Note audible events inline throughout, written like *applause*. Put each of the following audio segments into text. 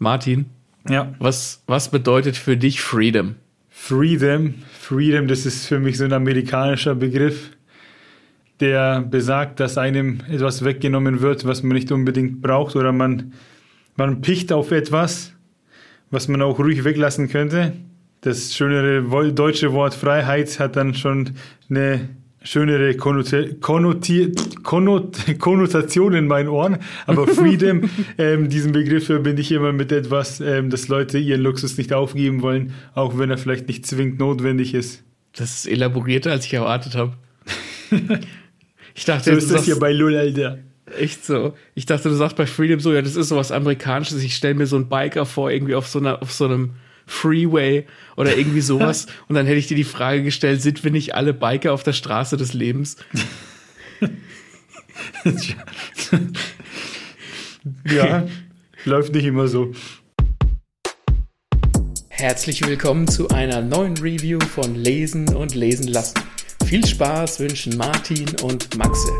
Martin, Ja. was, was bedeutet für dich Freedom? Freedom. Freedom, das ist für mich so ein amerikanischer Begriff, der besagt, dass einem etwas weggenommen wird, was man nicht unbedingt braucht oder man, man picht auf etwas, was man auch ruhig weglassen könnte. Das schönere deutsche Wort Freiheit hat dann schon eine schönere Konnote- Konnotier- Konnot- Konnotation in meinen Ohren. Aber Freedom, *laughs* ähm, diesen Begriff verbinde ich immer mit etwas, ähm, dass Leute ihren Luxus nicht aufgeben wollen, auch wenn er vielleicht nicht zwingend notwendig ist. Das ist elaborierter, als ich erwartet habe. *laughs* Ich dachte, So du ist das sagst- hier bei Lull, Alter. Echt so. Ich dachte, du sagst bei Freedom so, ja, das ist sowas Amerikanisches. Ich stelle mir so einen Biker vor, irgendwie auf so, einer, auf so einem Freeway oder irgendwie sowas. *laughs* Und dann hätte ich dir die Frage gestellt, sind wir nicht alle Biker auf der Straße des Lebens? *laughs* Ja, läuft nicht immer so. Herzlich willkommen zu einer neuen Review von Lesen und Lesen lassen. Viel Spaß wünschen Martin und Maxe.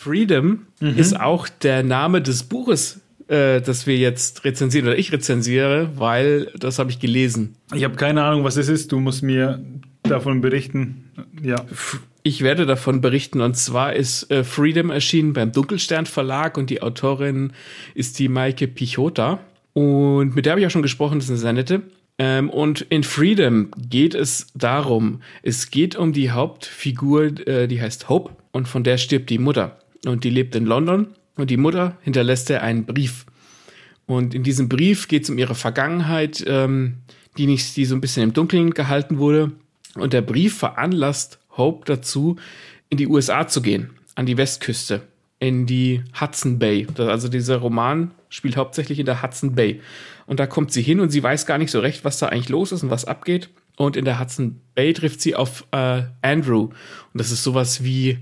Freedom ist auch der Name des Buches, äh, das wir jetzt rezensieren oder ich rezensiere, weil das habe ich gelesen. Ich habe keine Ahnung, was es ist. Du musst mir davon berichten. Ja. Ich werde davon berichten und zwar ist äh, Freedom erschienen beim Dunkelstern Verlag und die Autorin ist die Maike Pichota und mit der habe ich auch schon gesprochen, das ist eine sehr nette. Ähm, und in Freedom geht es darum, es geht um die Hauptfigur, äh, die heißt Hope und von der stirbt die Mutter und die lebt in London und die Mutter hinterlässt ihr einen Brief. Und in diesem Brief geht es um ihre Vergangenheit, ähm, die nicht, die so ein bisschen im Dunkeln gehalten wurde. Und der Brief veranlasst Hope dazu, in die USA zu gehen, an die Westküste, in die Hudson Bay. Das, also dieser Roman spielt hauptsächlich in der Hudson Bay. Und da kommt sie hin und sie weiß gar nicht so recht, was da eigentlich los ist und was abgeht. Und in der Hudson Bay trifft sie auf äh, Andrew. Und das ist sowas wie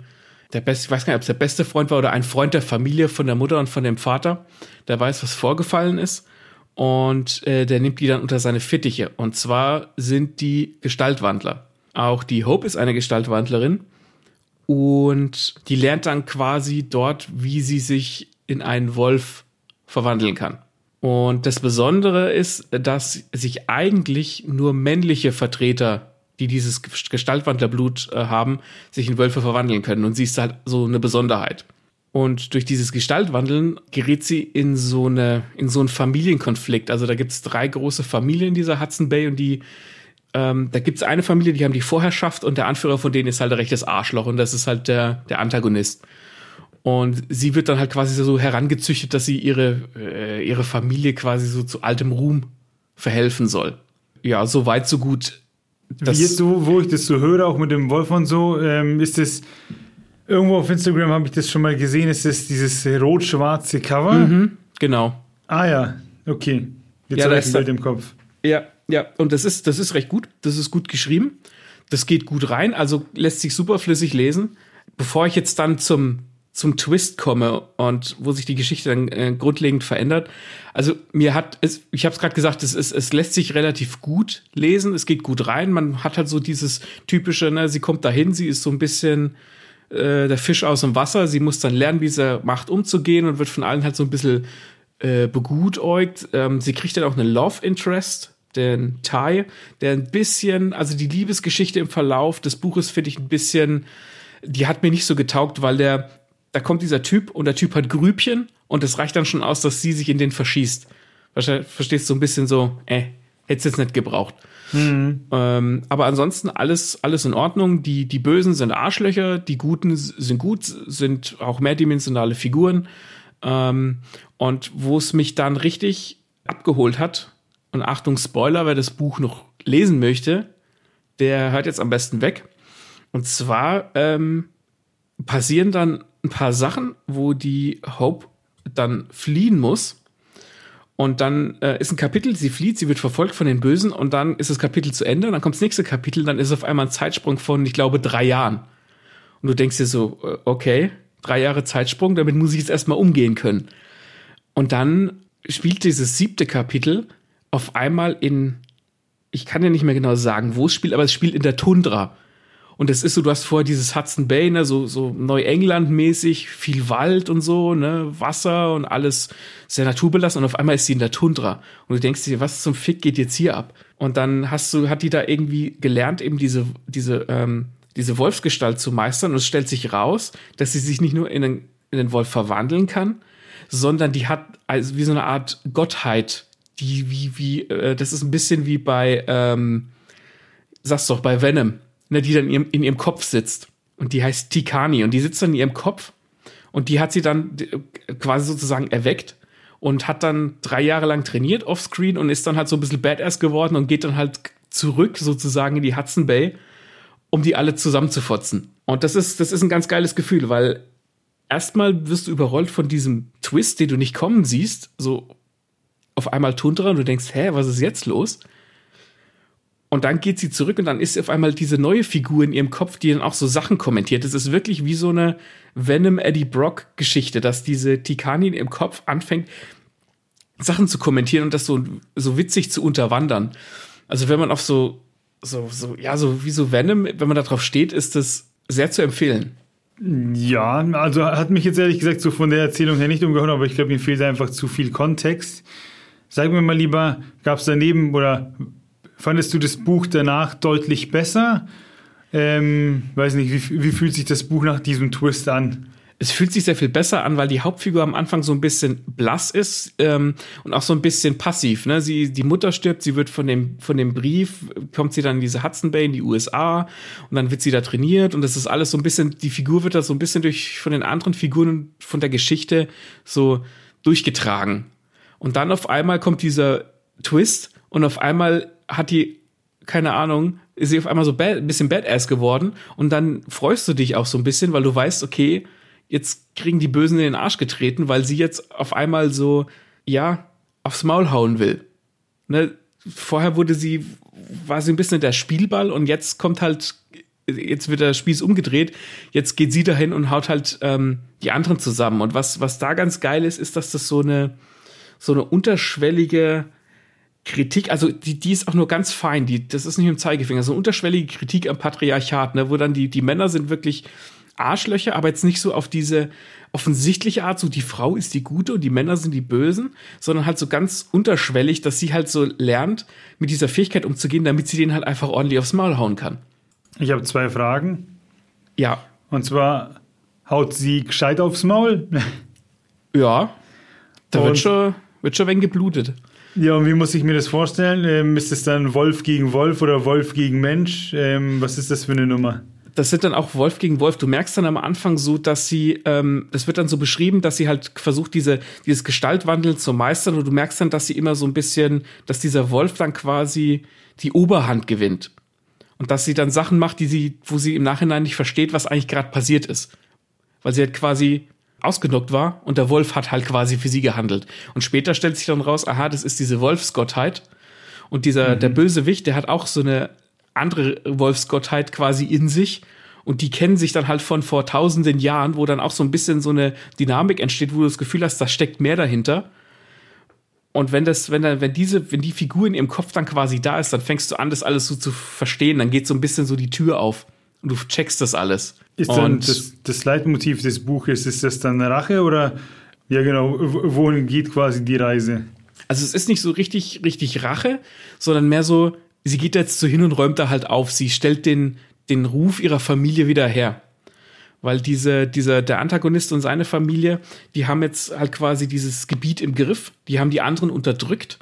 der beste, ich weiß gar nicht, ob es der beste Freund war oder ein Freund der Familie von der Mutter und von dem Vater. Der weiß, was vorgefallen ist. Und äh, der nimmt die dann unter seine Fittiche. Und zwar sind die Gestaltwandler. Auch die Hope ist eine Gestaltwandlerin. Und die lernt dann quasi dort, wie sie sich in einen Wolf verwandeln kann. Und das Besondere ist, dass sich eigentlich nur männliche Vertreter, die dieses Gestaltwandlerblut äh, haben, sich in Wölfe verwandeln können. Und sie ist halt so eine Besonderheit. Und durch dieses Gestaltwandeln gerät sie in so, eine, in so einen Familienkonflikt. Also da gibt es drei große Familien in dieser Hudson Bay und die, ähm, da gibt es eine Familie, die haben die Vorherrschaft und der Anführer von denen ist halt ein rechtes Arschloch und das ist halt der, der Antagonist. Und sie wird dann halt quasi so herangezüchtet, dass sie ihre, äh, ihre Familie quasi so zu altem Ruhm verhelfen soll. Ja, so weit, so gut. Wie jetzt, so, wo ich das so höre, auch mit dem Wolf und so, ähm, ist es irgendwo auf Instagram habe ich das schon mal gesehen, ist es dieses rot-schwarze Cover. Mhm, genau. Ah ja, okay. Jetzt Ja, habe ich ein Bild im Kopf. Ja, ja, und das ist, das ist recht gut. Das ist gut geschrieben. Das geht gut rein, also lässt sich super flüssig lesen. Bevor ich jetzt dann zum, zum Twist komme und wo sich die Geschichte dann äh, grundlegend verändert. Also mir hat es, ich habe es gerade gesagt, es, ist, es lässt sich relativ gut lesen, es geht gut rein. Man hat halt so dieses typische, ne, sie kommt dahin, sie ist so ein bisschen äh, der Fisch aus dem Wasser. Sie muss dann lernen, wie sie macht, umzugehen und wird von allen halt so ein bisschen äh, begutäugt. Ähm, sie kriegt dann auch einen Love Interest, den Ty, der ein bisschen, also die Liebesgeschichte im Verlauf des Buches finde ich ein bisschen, die hat mir nicht so getaugt, weil der, da kommt dieser Typ und der Typ hat Grübchen und es reicht dann schon aus, dass sie sich in den verschießt. Verstehst du so ein bisschen so, äh, hättest jetzt nicht gebraucht. Ähm, aber ansonsten alles, alles in Ordnung. Die, die Bösen sind Arschlöcher, die Guten sind gut, sind auch mehrdimensionale Figuren. Ähm, und wo es mich dann richtig abgeholt hat, und Achtung, Spoiler, wer das Buch noch lesen möchte, der hört jetzt am besten weg. Und zwar ähm, passieren dann ein paar Sachen, wo die Hope dann fliehen muss. Und dann äh, ist ein Kapitel, sie flieht, sie wird verfolgt von den Bösen und dann ist das Kapitel zu Ende. Und dann kommt das nächste Kapitel, dann ist auf einmal ein Zeitsprung von, ich glaube, drei Jahren. Und du denkst dir so, äh, okay, drei Jahre Zeitsprung, damit muss ich jetzt erstmal umgehen können. Und dann spielt dieses siebte Kapitel auf einmal in, ich kann ja nicht mehr genau sagen, wo es spielt, aber es spielt in der Tundra. Und es ist so, du hast vorher dieses Hudson Bay, ne, so, so Neuengland-mäßig, viel Wald und so, ne, Wasser und alles sehr naturbelassen und auf einmal ist sie in der Tundra. Und du denkst dir, was zum Fick geht jetzt hier ab? Und dann hast du, hat die da irgendwie gelernt, eben diese, diese, ähm, diese Wolfsgestalt zu meistern und es stellt sich raus, dass sie sich nicht nur in den, in den Wolf verwandeln kann, sondern die hat also wie so eine Art Gottheit, die wie, wie, äh, das ist ein bisschen wie bei, ähm, sag's doch, bei Venom ne, die dann in ihrem, in ihrem Kopf sitzt. Und die heißt Tikani und die sitzt dann in ihrem Kopf und die hat sie dann quasi sozusagen erweckt und hat dann drei Jahre lang trainiert offscreen und ist dann halt so ein bisschen Badass geworden und geht dann halt zurück sozusagen in die Hudson Bay, um die alle zusammenzufotzen. Und das ist, das ist ein ganz geiles Gefühl, weil erstmal wirst du überrollt von diesem Twist, den du nicht kommen siehst, so auf einmal Tundra und du denkst, hä, was ist jetzt los? Und dann geht sie zurück und dann ist auf einmal diese neue Figur in ihrem Kopf, die dann auch so Sachen kommentiert. Es ist wirklich wie so eine Venom Eddie Brock Geschichte, dass diese Tikani in ihrem Kopf anfängt, Sachen zu kommentieren und das so, so witzig zu unterwandern. Also wenn man auf so, so, so, ja, so wie so Venom, wenn man da drauf steht, ist das sehr zu empfehlen. Ja, also hat mich jetzt ehrlich gesagt so von der Erzählung her nicht umgehauen, aber ich glaube, mir fehlt einfach zu viel Kontext. Sag mir mal lieber, gab es daneben oder Fandest du das Buch danach deutlich besser? Ähm, weiß nicht, wie, wie fühlt sich das Buch nach diesem Twist an? es fühlt sich sehr viel besser an, weil die Hauptfigur am Anfang so ein bisschen blass ist ähm, und auch so ein bisschen passiv. Ne? Sie, die Mutter stirbt, sie wird von dem, von dem Brief, kommt sie dann in diese Hudson Bay in die USA und dann wird sie da trainiert und das ist alles so ein bisschen, die Figur wird da so ein bisschen durch von den anderen Figuren von der Geschichte so durchgetragen. Und dann auf einmal kommt dieser Twist und auf einmal hat die, keine Ahnung, ist sie auf einmal so bad, bisschen Badass geworden und dann freust du dich auch so ein bisschen, weil du weißt, okay, jetzt kriegen die Bösen in den Arsch getreten, weil sie jetzt auf einmal so, ja, aufs Maul hauen will. Ne? Vorher wurde sie, war sie ein bisschen der Spielball und jetzt kommt halt, jetzt wird der Spieß umgedreht, jetzt geht sie dahin und haut halt ähm, die anderen zusammen. Und was, was da ganz geil ist, ist, dass das so eine, so eine unterschwellige, Kritik, also die, die ist auch nur ganz fein, die, das ist nicht im Zeigefinger, so eine unterschwellige Kritik am Patriarchat, ne, wo dann die, die Männer sind wirklich Arschlöcher, aber jetzt nicht so auf diese offensichtliche Art, so die Frau ist die Gute und die Männer sind die Bösen, sondern halt so ganz unterschwellig, dass sie halt so lernt, mit dieser Fähigkeit umzugehen, damit sie den halt einfach ordentlich aufs Maul hauen kann. Ich habe zwei Fragen. Ja. Und zwar, haut sie gescheit aufs Maul? *laughs* ja. Da wird schon, wird schon wenn geblutet. Ja, und wie muss ich mir das vorstellen? Ähm, ist es dann Wolf gegen Wolf oder Wolf gegen Mensch? Ähm, was ist das für eine Nummer? Das sind dann auch Wolf gegen Wolf. Du merkst dann am Anfang so, dass sie, ähm, das wird dann so beschrieben, dass sie halt versucht, diese, dieses Gestaltwandeln zu meistern. Und du merkst dann, dass sie immer so ein bisschen, dass dieser Wolf dann quasi die Oberhand gewinnt. Und dass sie dann Sachen macht, die sie, wo sie im Nachhinein nicht versteht, was eigentlich gerade passiert ist. Weil sie halt quasi ausgenockt war und der Wolf hat halt quasi für sie gehandelt. Und später stellt sich dann raus, aha, das ist diese Wolfsgottheit. Und dieser, mhm. der Bösewicht, der hat auch so eine andere Wolfsgottheit quasi in sich. Und die kennen sich dann halt von vor tausenden Jahren, wo dann auch so ein bisschen so eine Dynamik entsteht, wo du das Gefühl hast, da steckt mehr dahinter. Und wenn das, wenn dann, wenn diese, wenn die Figur in ihrem Kopf dann quasi da ist, dann fängst du an, das alles so zu verstehen. Dann geht so ein bisschen so die Tür auf und du checkst das alles. Ist dann das, das Leitmotiv des Buches, ist das dann Rache oder ja genau, wohin geht quasi die Reise? Also es ist nicht so richtig, richtig Rache, sondern mehr so, sie geht jetzt so hin und räumt da halt auf. Sie stellt den, den Ruf ihrer Familie wieder her. Weil diese, dieser, der Antagonist und seine Familie, die haben jetzt halt quasi dieses Gebiet im Griff, die haben die anderen unterdrückt,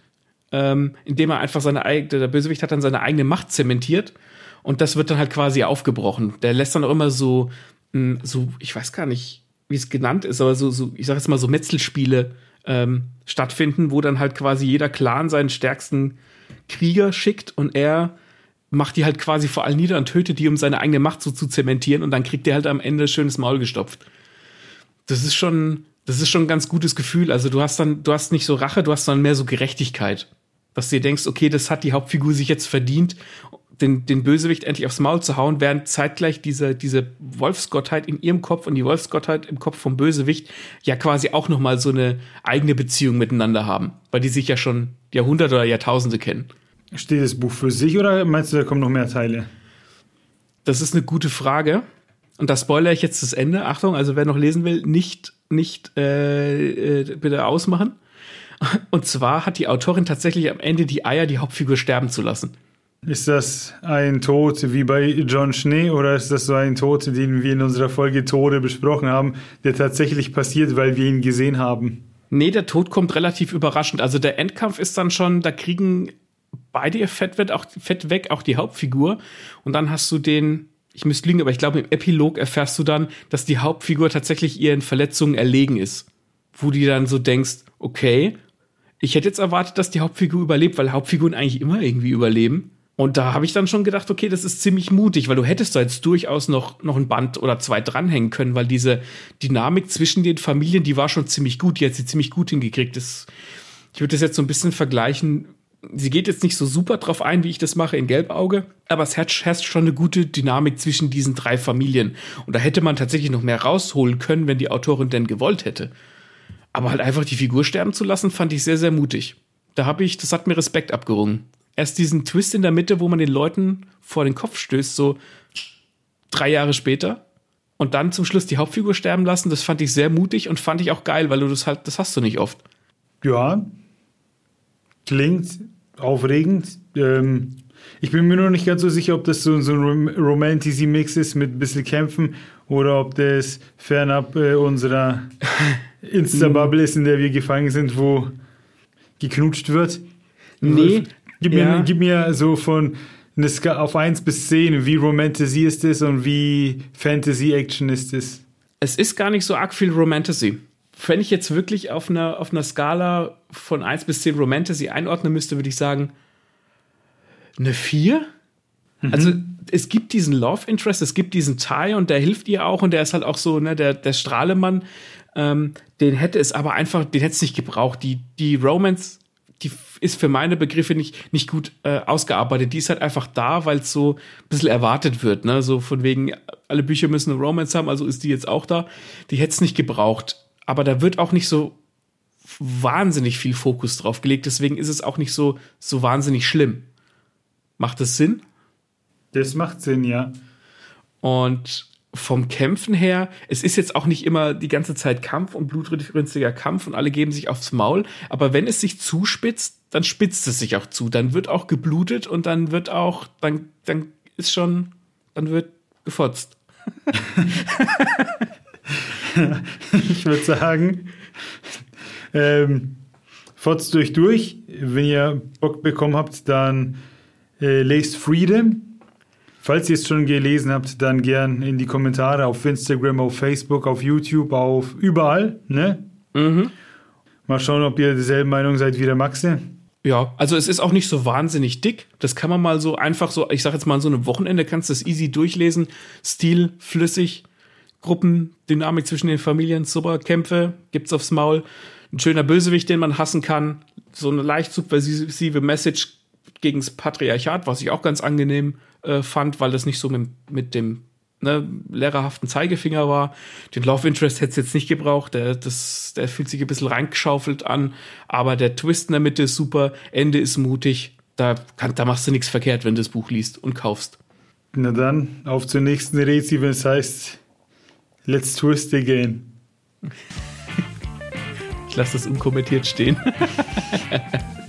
ähm, indem er einfach seine eigene, der Bösewicht hat dann seine eigene Macht zementiert und das wird dann halt quasi aufgebrochen. Der lässt dann auch immer so, hm, so ich weiß gar nicht, wie es genannt ist, aber so, so ich sag jetzt mal so Metzelspiele ähm, stattfinden, wo dann halt quasi jeder Clan seinen stärksten Krieger schickt und er macht die halt quasi vor allem nieder und tötet die, um seine eigene Macht so zu zementieren und dann kriegt der halt am Ende schönes Maul gestopft. Das ist schon, das ist schon ein ganz gutes Gefühl. Also du hast dann, du hast nicht so Rache, du hast dann mehr so Gerechtigkeit. Dass du dir denkst, okay, das hat die Hauptfigur sich jetzt verdient den, den Bösewicht endlich aufs Maul zu hauen, während zeitgleich diese, diese Wolfsgottheit in ihrem Kopf und die Wolfsgottheit im Kopf vom Bösewicht ja quasi auch nochmal so eine eigene Beziehung miteinander haben, weil die sich ja schon Jahrhunderte oder Jahrtausende kennen. Steht das Buch für sich oder meinst du, da kommen noch mehr Teile? Das ist eine gute Frage. Und da spoilere ich jetzt das Ende. Achtung, also wer noch lesen will, nicht, nicht äh, äh, bitte ausmachen. Und zwar hat die Autorin tatsächlich am Ende die Eier, die Hauptfigur sterben zu lassen. Ist das ein Tod wie bei John Schnee oder ist das so ein Tod, den wir in unserer Folge Tode besprochen haben, der tatsächlich passiert, weil wir ihn gesehen haben? Nee, der Tod kommt relativ überraschend. Also der Endkampf ist dann schon, da kriegen beide ihr Fett, wird auch, Fett weg, auch die Hauptfigur. Und dann hast du den, ich müsste liegen, aber ich glaube, im Epilog erfährst du dann, dass die Hauptfigur tatsächlich ihren Verletzungen erlegen ist. Wo du dann so denkst, okay, ich hätte jetzt erwartet, dass die Hauptfigur überlebt, weil Hauptfiguren eigentlich immer irgendwie überleben. Und da habe ich dann schon gedacht, okay, das ist ziemlich mutig, weil du hättest da jetzt durchaus noch, noch ein Band oder zwei dranhängen können, weil diese Dynamik zwischen den Familien, die war schon ziemlich gut, die hat sie ziemlich gut hingekriegt. Das, ich würde das jetzt so ein bisschen vergleichen. Sie geht jetzt nicht so super drauf ein, wie ich das mache in Gelbauge, aber es herrscht schon eine gute Dynamik zwischen diesen drei Familien. Und da hätte man tatsächlich noch mehr rausholen können, wenn die Autorin denn gewollt hätte. Aber halt einfach die Figur sterben zu lassen, fand ich sehr, sehr mutig. Da habe ich, das hat mir Respekt abgerungen erst diesen Twist in der Mitte, wo man den Leuten vor den Kopf stößt, so drei Jahre später. Und dann zum Schluss die Hauptfigur sterben lassen, das fand ich sehr mutig und fand ich auch geil, weil du das halt, das hast du nicht oft. Ja, klingt aufregend. Ähm, ich bin mir nur nicht ganz so sicher, ob das so, so ein Romanticy-Mix ist mit ein bisschen Kämpfen oder ob das fernab äh, unserer *laughs* Insta-Bubble ist, in der wir gefangen sind, wo geknutscht wird. Nee, Gib, ja. mir, gib mir so von eine Ska auf 1 bis 10, wie Romantasy ist es und wie Fantasy-Action ist es? Es ist gar nicht so arg viel Romantasy. Wenn ich jetzt wirklich auf einer, auf einer Skala von 1 bis 10 Romantasy einordnen müsste, würde ich sagen, eine 4. Mhm. Also es gibt diesen Love Interest, es gibt diesen Ty und der hilft ihr auch und der ist halt auch so, ne, der, der Strahlemann. Ähm, den hätte es aber einfach, den hätte es nicht gebraucht. Die, die Romance die ist für meine Begriffe nicht, nicht gut äh, ausgearbeitet. Die ist halt einfach da, weil es so ein bisschen erwartet wird. Ne? So von wegen, alle Bücher müssen eine Romance haben, also ist die jetzt auch da. Die hätte es nicht gebraucht. Aber da wird auch nicht so wahnsinnig viel Fokus drauf gelegt. Deswegen ist es auch nicht so, so wahnsinnig schlimm. Macht das Sinn? Das macht Sinn, ja. Und vom Kämpfen her, es ist jetzt auch nicht immer die ganze Zeit Kampf und blutrünstiger Kampf und alle geben sich aufs Maul, aber wenn es sich zuspitzt, dann spitzt es sich auch zu, dann wird auch geblutet und dann wird auch, dann, dann ist schon, dann wird gefotzt. *laughs* ich würde sagen, ähm, fotzt euch durch. Wenn ihr Bock bekommen habt, dann äh, lest Freedom Falls ihr es schon gelesen habt, dann gern in die Kommentare auf Instagram, auf Facebook, auf YouTube, auf überall, ne? Mhm. Mal schauen, ob ihr derselben Meinung seid wie der Maxe. Ja, also es ist auch nicht so wahnsinnig dick. Das kann man mal so einfach so, ich sag jetzt mal, so einem Wochenende kannst du das easy durchlesen. Stil, flüssig, Gruppendynamik zwischen den Familien, super Kämpfe, gibt's aufs Maul. Ein schöner Bösewicht, den man hassen kann. So eine leicht subversive Message gegens Patriarchat, was ich auch ganz angenehm äh, fand, weil das nicht so mit, mit dem ne, lehrerhaften Zeigefinger war. Den Love Interest hätte es jetzt nicht gebraucht. Der, das, der fühlt sich ein bisschen reingeschaufelt an, aber der Twist in der Mitte ist super, Ende ist mutig. Da, kann, da machst du nichts verkehrt, wenn du das Buch liest und kaufst. Na dann, auf zur nächsten Rätsel, wenn es heißt Let's Twist Again. ich lasse das unkommentiert stehen. *laughs*